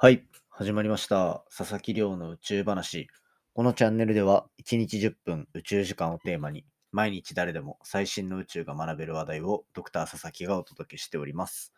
はい、始まりました。佐々木亮の宇宙話。このチャンネルでは1日10分宇宙時間をテーマに毎日誰でも最新の宇宙が学べる話題をドクター佐々木がお届けしております。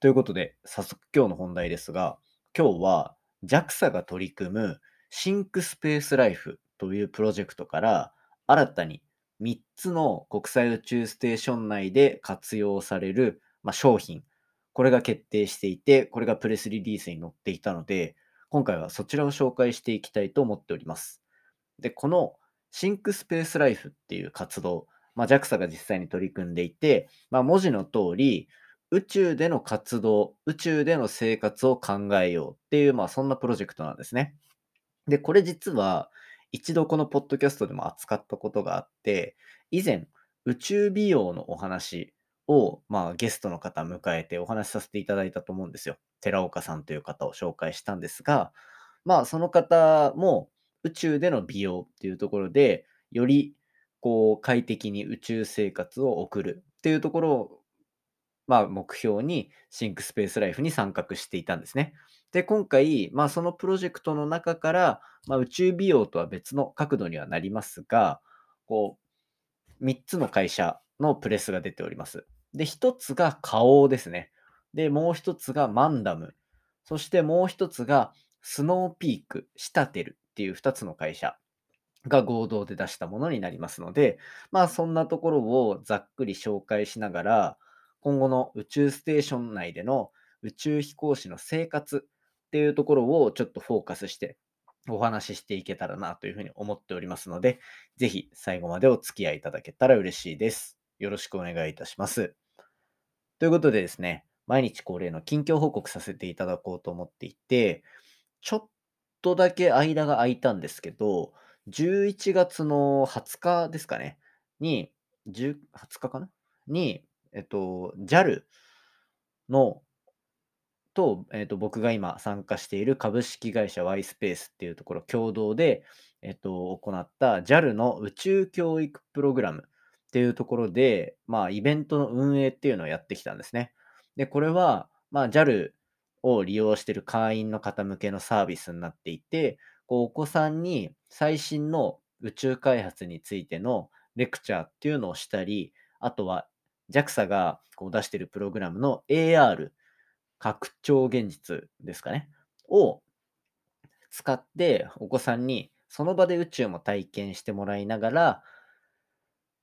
ということで、早速今日の本題ですが、今日は JAXA が取り組むシンクスペースライフというプロジェクトから新たに3つの国際宇宙ステーション内で活用される、まあ、商品、これが決定していて、これがプレスリリースに載っていたので、今回はそちらを紹介していきたいと思っております。で、このシンクスペースライフっていう活動、まあ、JAXA が実際に取り組んでいて、まあ、文字の通り、宇宙での活動、宇宙での生活を考えようっていう、まあ、そんなプロジェクトなんですね。で、これ実は、一度このポッドキャストでも扱ったことがあって、以前、宇宙美容のお話を、まあ、ゲストの方迎えてお話しさせていただいたと思うんですよ。寺岡さんという方を紹介したんですが、まあ、その方も宇宙での美容っていうところで、よりこう快適に宇宙生活を送るっていうところを、まあ、目標にシンクスペースライフに参画していたんですね。で、今回、まあ、そのプロジェクトの中から、まあ、宇宙美容とは別の角度にはなりますが、こう、3つの会社のプレスが出ております。で、1つが花王ですね。で、もう1つがマンダム。そしてもう1つがスノーピーク、シタテルっていう2つの会社が合同で出したものになりますので、まあそんなところをざっくり紹介しながら、今後の宇宙ステーション内での宇宙飛行士の生活っていうところをちょっとフォーカスしてお話ししていけたらなというふうに思っておりますので、ぜひ最後までお付き合いいただけたら嬉しいです。よろしくお願いいたします。ということでですね、毎日恒例の近況報告させていただこうと思っていて、ちょっとだけ間が空いたんですけど、11月の20日ですかね、に、10 20日かなに、えっと、JAL の、と、えっと、僕が今参加している株式会社 Y スペースっていうところ共同で、えっと、行った JAL の宇宙教育プログラムっていうところで、まあ、イベントの運営っていうのをやってきたんですね。で、これは、まあ、JAL を利用している会員の方向けのサービスになっていて、こうお子さんに最新の宇宙開発についてのレクチャーっていうのをしたり、あとは JAXA がこう出しているプログラムの AR、拡張現実ですかね、を使ってお子さんにその場で宇宙も体験してもらいながら、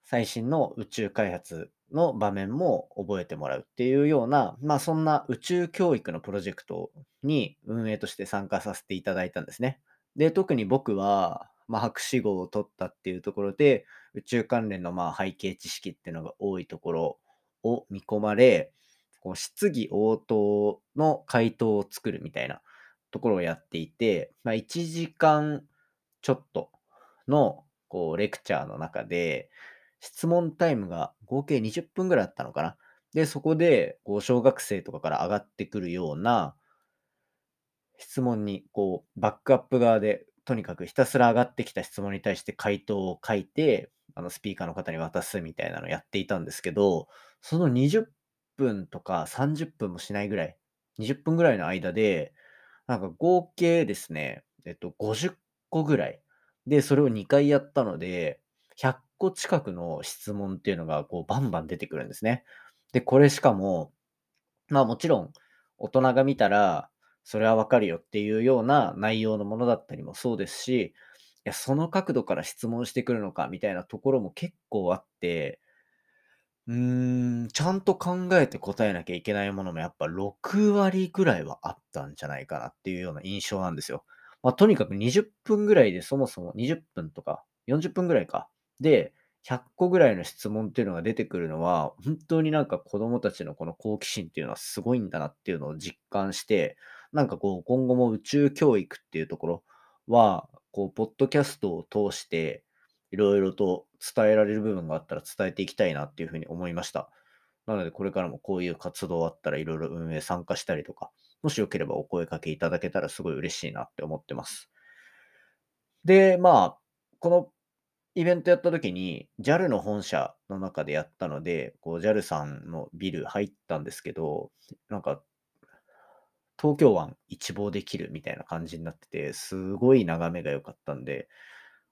最新の宇宙開発の場面も覚えてもらうっていうような、まあそんな宇宙教育のプロジェクトに運営として参加させていただいたんですね。で、特に僕は、まあ、博士号を取ったっていうところで、宇宙関連のまあ背景知識っていうのが多いところを見込まれ、こう質疑応答の回答を作るみたいなところをやっていて、まあ、1時間ちょっとのこうレクチャーの中で、質問タイムが合計20分ぐらいあったのかな。で、そこで、こう、小学生とかから上がってくるような質問に、こう、バックアップ側で、とにかくひたすら上がってきた質問に対して回答を書いて、あの、スピーカーの方に渡すみたいなのをやっていたんですけど、その20分とか30分もしないぐらい、20分ぐらいの間で、なんか合計ですね、えっと、50個ぐらい。で、それを2回やったので、100個近くの質問っていうのがこうバンバン出てくるんですね。で、これしかも、まあもちろん大人が見たらそれはわかるよっていうような内容のものだったりもそうですし、いや、その角度から質問してくるのかみたいなところも結構あって、うーん、ちゃんと考えて答えなきゃいけないものもやっぱ6割ぐらいはあったんじゃないかなっていうような印象なんですよ。まあとにかく20分ぐらいでそもそも20分とか40分ぐらいか。で、100個ぐらいの質問っていうのが出てくるのは、本当になんか子供たちのこの好奇心っていうのはすごいんだなっていうのを実感して、なんかこう今後も宇宙教育っていうところは、こう、ポッドキャストを通して、いろいろと伝えられる部分があったら伝えていきたいなっていうふうに思いました。なので、これからもこういう活動あったらいろいろ運営参加したりとか、もしよければお声掛けいただけたらすごい嬉しいなって思ってます。で、まあ、このイベントやった時に JAL の本社の中でやったので、JAL さんのビル入ったんですけど、なんか、東京湾一望できるみたいな感じになってて、すごい眺めが良かったんで、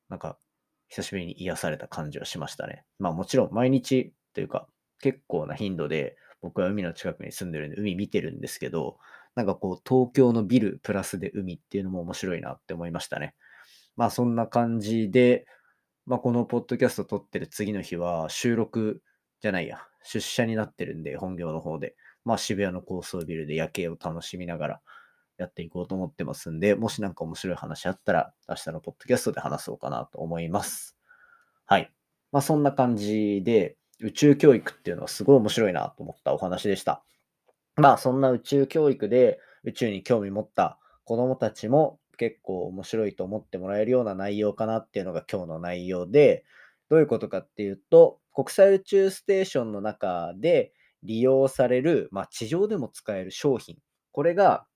なんか、久しぶりに癒された感じはしましたね。まあもちろん毎日というか、結構な頻度で僕は海の近くに住んでるんで海見てるんですけど、なんかこう東京のビルプラスで海っていうのも面白いなって思いましたね。まあそんな感じで、まあこのポッドキャスト撮ってる次の日は収録じゃないや、出社になってるんで本業の方で、まあ渋谷の高層ビルで夜景を楽しみながらやっていこうと思ってますんで、もしなんか面白い話あったら明日のポッドキャストで話そうかなと思います。はい。まあそんな感じで、宇宙教育っていうのはすごい面白いなと思ったお話でした。まあそんな宇宙教育で宇宙に興味持った子供たちも結構面白いと思ってもらえるような内容かなっていうのが今日の内容で、どういうことかっていうと、国際宇宙ステーションの中で利用される、まあ、地上でも使える商品、これが、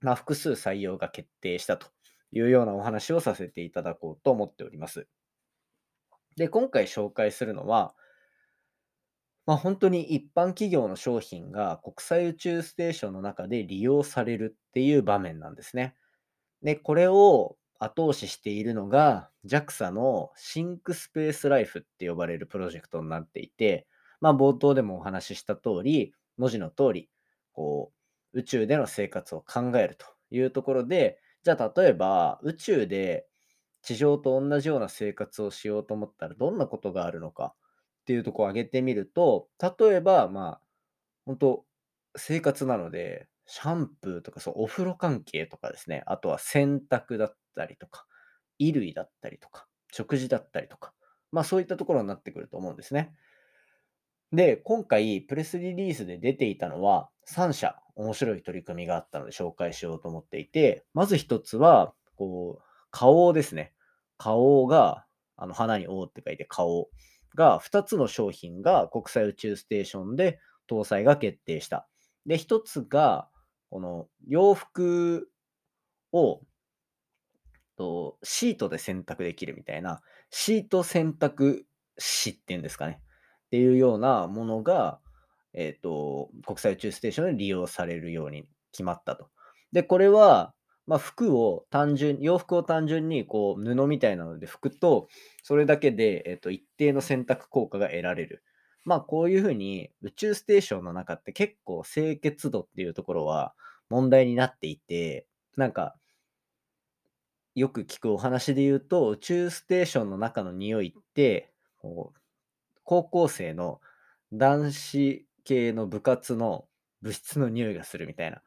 まあ、複数採用が決定したというようなお話をさせていただこうと思っております。で、今回紹介するのは、まあ、本当に一般企業の商品が国際宇宙ステーションの中で利用されるっていう場面なんですね。で、これを後押ししているのが JAXA のシンクスペースライフって呼ばれるプロジェクトになっていて、まあ、冒頭でもお話しした通り、文字の通り、こう、宇宙での生活を考えるというところで、じゃあ例えば宇宙で地上と同じような生活をしようと思ったらどんなことがあるのかっていうとこを挙げてみると、例えば、まあ、本当生活なので、シャンプーとか、そう、お風呂関係とかですね、あとは洗濯だったりとか、衣類だったりとか、食事だったりとか、まあそういったところになってくると思うんですね。で、今回、プレスリリースで出ていたのは、3社面白い取り組みがあったので紹介しようと思っていて、まず一つは、こう、顔ですね。顔が、あの、花に王って書いて顔が、2つの商品が国際宇宙ステーションで搭載が決定した。で、1つが、この洋服をとシートで洗濯できるみたいな、シート洗濯紙っていうんですかね。っていうようなものが、えっ、ー、と、国際宇宙ステーションで利用されるように決まったと。で、これは、まあ、服を単純、洋服を単純にこう布みたいなので拭くと、それだけで、えっ、ー、と、一定の洗濯効果が得られる。まあ、こういうふうに宇宙ステーションの中って結構清潔度っていうところは問題になっていて、なんか、よく聞くお話で言うと、宇宙ステーションの中の匂いって、高校生の男子系の部活の部室の匂いがするみたいな。っ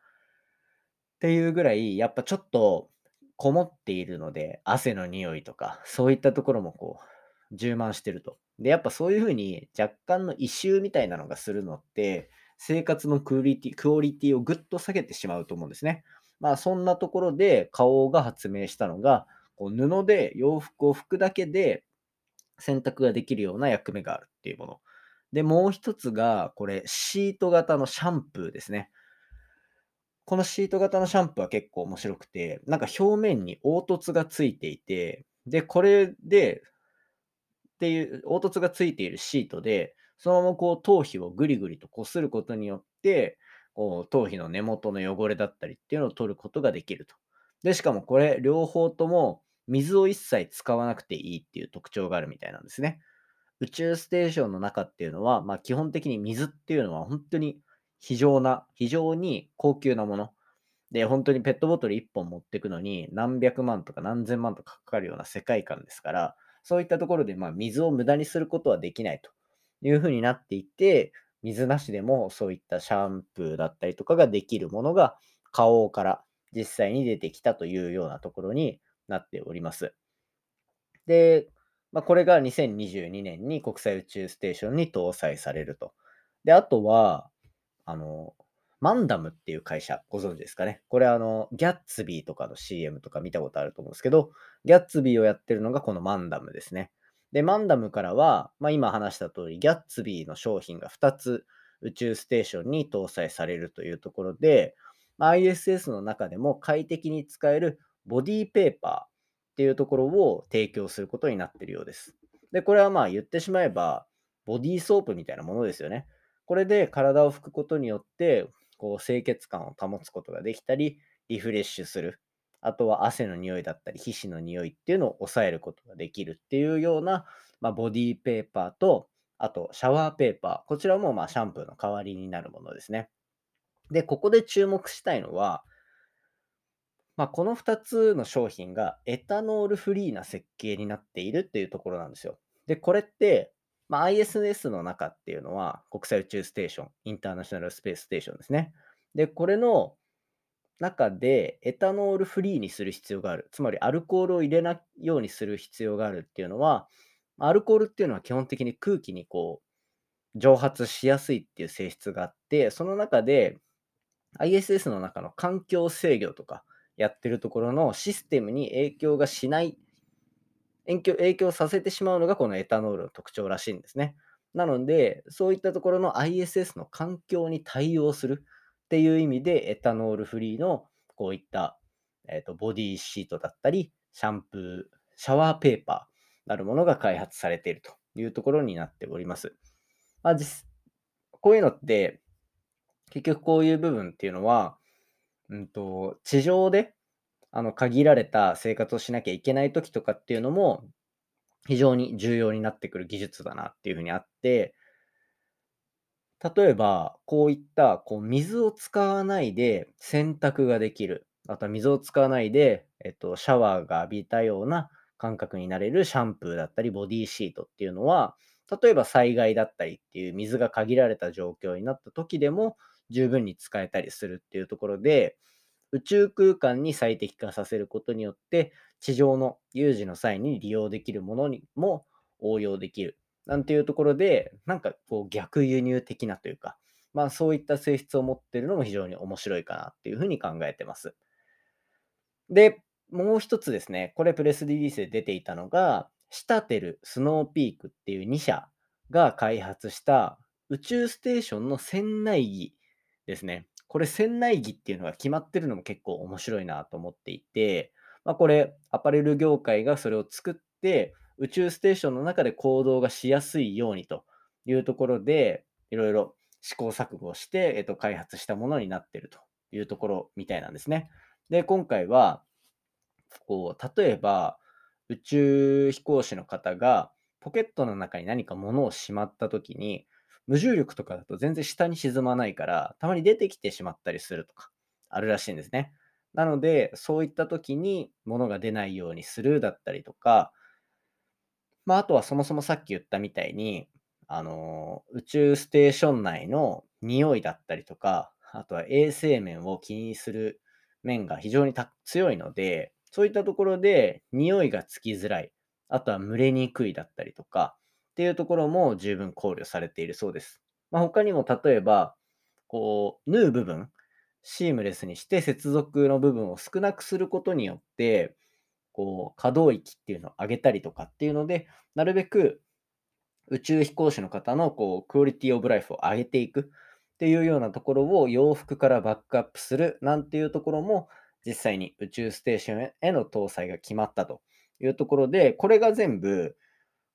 ていうぐらい、やっぱちょっとこもっているので、汗の匂いとか、そういったところもこう、充満してると。で、やっぱそういうふうに若干の異臭みたいなのがするのって、生活のクオリティ、クオリティをぐっと下げてしまうと思うんですね。まあそんなところで花王が発明したのが、こう布で洋服を拭くだけで選択ができるような役目があるっていうもの。で、もう一つが、これ、シート型のシャンプーですね。このシート型のシャンプーは結構面白くて、なんか表面に凹凸がついていて、で、これで、っていう、凹凸がついているシートで、そのままこう頭皮をぐりぐりとこすることによって、こう頭皮の根元の汚れだったりっていうのを取ることができると。で、しかもこれ両方とも水を一切使わなくていいっていう特徴があるみたいなんですね。宇宙ステーションの中っていうのは、まあ、基本的に水っていうのは本当に非常な、非常に高級なもの。で、本当にペットボトル1本持ってくのに何百万とか何千万とかかかるような世界観ですから、そういったところでまあ水を無駄にすることはできないというふうになっていて、水なしでもそういったシャンプーだったりとかができるものが花王から実際に出てきたというようなところになっております。で、まあ、これが2022年に国際宇宙ステーションに搭載されると。で、あとは、あの、マンダムっていう会社、ご存知ですかね？これあの、ギャッツビーとかの CM とか見たことあると思うんですけど、ギャッツビーをやってるのがこのマンダムですね。で、マンダムからは、まあ、今話した通り、ギャッツビーの商品が2つ宇宙ステーションに搭載されるというところで、ま ISS の中でも快適に使えるボディーペーパーっていうところを提供することになってるようです。で、これはまあ言ってしまえば、ボディーソープみたいなものですよね。これで体を拭くことによって、こう清潔感を保つことができたり、リフレッシュする。あとは汗の匂いだったり、皮脂の匂いっていうのを抑えることができるっていうような、まあ、ボディペーパーと、あとシャワーペーパー。こちらもまあシャンプーの代わりになるものですね。で、ここで注目したいのは、まあ、この2つの商品がエタノールフリーな設計になっているっていうところなんですよ。で、これって、まあ、ISS の中っていうのは国際宇宙ステーション、インターナショナルスペースステーションですね。で、これの中でエタノールフリーにする必要がある。つまりアルコールを入れないようにする必要があるっていうのは、アルコールっていうのは基本的に空気にこう蒸発しやすいっていう性質があって、その中で ISS の中の環境制御とかやってるところのシステムに影響がしない影響影響させてしまうのがこのエタノールの特徴らしいんですね。なので、そういったところの ISS の環境に対応するっていう意味で、エタノールフリーのこういった、えーと、ボディシートだったり、シャンプー、シャワーペーパーなるものが開発されているというところになっております。まあ、実こういうのって、結局こういう部分っていうのは、うんと、地上であの限られた生活をしなきゃいけない時とかっていうのも非常に重要になってくる技術だなっていうふうにあって、例えばこういったこう水を使わないで洗濯ができる。あとは水を使わないで、えっと、シャワーが浴びたような感覚になれるシャンプーだったりボディシートっていうのは、例えば災害だったりっていう水が限られた状況になった時でも十分に使えたりするっていうところで、宇宙空間に最適化させることによって、地上の有事の際に利用できるものにも応用できる。なんていうところで、なんかこう逆輸入的なというか、まあそういった性質を持ってるのも非常に面白いかなっていうふうに考えてます。で、もう一つですね、これプレスリリースで出ていたのが、シタテル、スノーピークっていう2社が開発した宇宙ステーションの船内儀ですね。これ船内着っていうのが決まってるのも結構面白いなと思っていて、まあ、これアパレル業界がそれを作って宇宙ステーションの中で行動がしやすいようにというところでいろいろ試行錯誤して、えっと、開発したものになってるというところみたいなんですね。で、今回はこう例えば宇宙飛行士の方がポケットの中に何か物をしまった時に無重力とかだと全然下に沈まないから、たまに出てきてしまったりするとか、あるらしいんですね。なので、そういった時に物が出ないようにするだったりとか、まあ、あとはそもそもさっき言ったみたいに、あの宇宙ステーション内の匂いだったりとか、あとは衛生面を気にする面が非常に強いので、そういったところで匂いがつきづらい、あとは蒸れにくいだったりとか、っていうところも十分考慮されているそうです。まあ、他にも例えば、こう、縫う部分、シームレスにして接続の部分を少なくすることによって、こう、可動域っていうのを上げたりとかっていうので、なるべく宇宙飛行士の方のこうクオリティオブライフを上げていくっていうようなところを洋服からバックアップするなんていうところも実際に宇宙ステーションへの搭載が決まったというところで、これが全部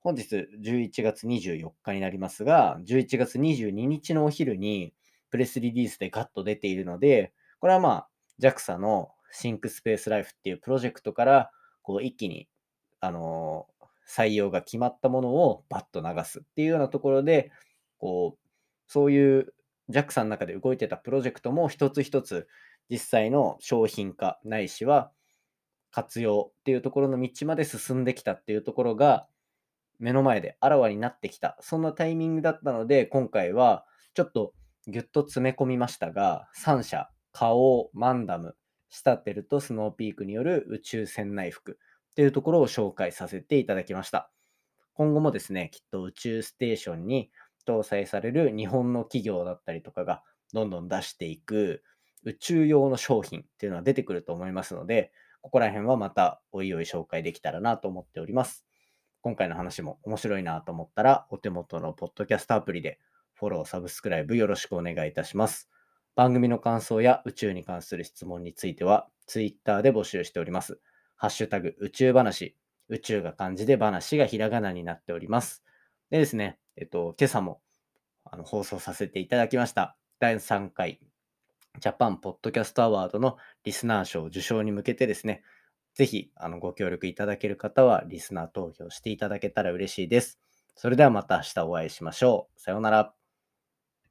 本日11月24日になりますが、11月22日のお昼にプレスリリースでガッと出ているので、これはまあ JAXA のシンクスペースライフっていうプロジェクトからこう一気に、あの、採用が決まったものをバッと流すっていうようなところで、こう、そういう JAXA の中で動いてたプロジェクトも一つ一つ実際の商品化ないしは活用っていうところの道まで進んできたっていうところが、目の前であらわになってきた、そんなタイミングだったので、今回はちょっとぎゅっと詰め込みましたが、3社、花王、マンダム、シタテルとスノーピークによる宇宙船内服っていうところを紹介させていただきました。今後もですね、きっと宇宙ステーションに搭載される日本の企業だったりとかがどんどん出していく宇宙用の商品っていうのは出てくると思いますので、ここら辺はまたおいおい紹介できたらなと思っております。今回の話も面白いなと思ったら、お手元のポッドキャストアプリでフォロー、サブスクライブよろしくお願いいたします。番組の感想や宇宙に関する質問については、Twitter で募集しております。ハッシュタグ宇宙話、宇宙が漢字で話がひらがなになっております。でですね、えっと、今朝もあの放送させていただきました。第3回ジャパンポッドキャストアワードのリスナー賞受賞に向けてですね、ぜひあのご協力いただける方はリスナー投票していただけたら嬉しいです。それではまた明日お会いしましょう。さようなら。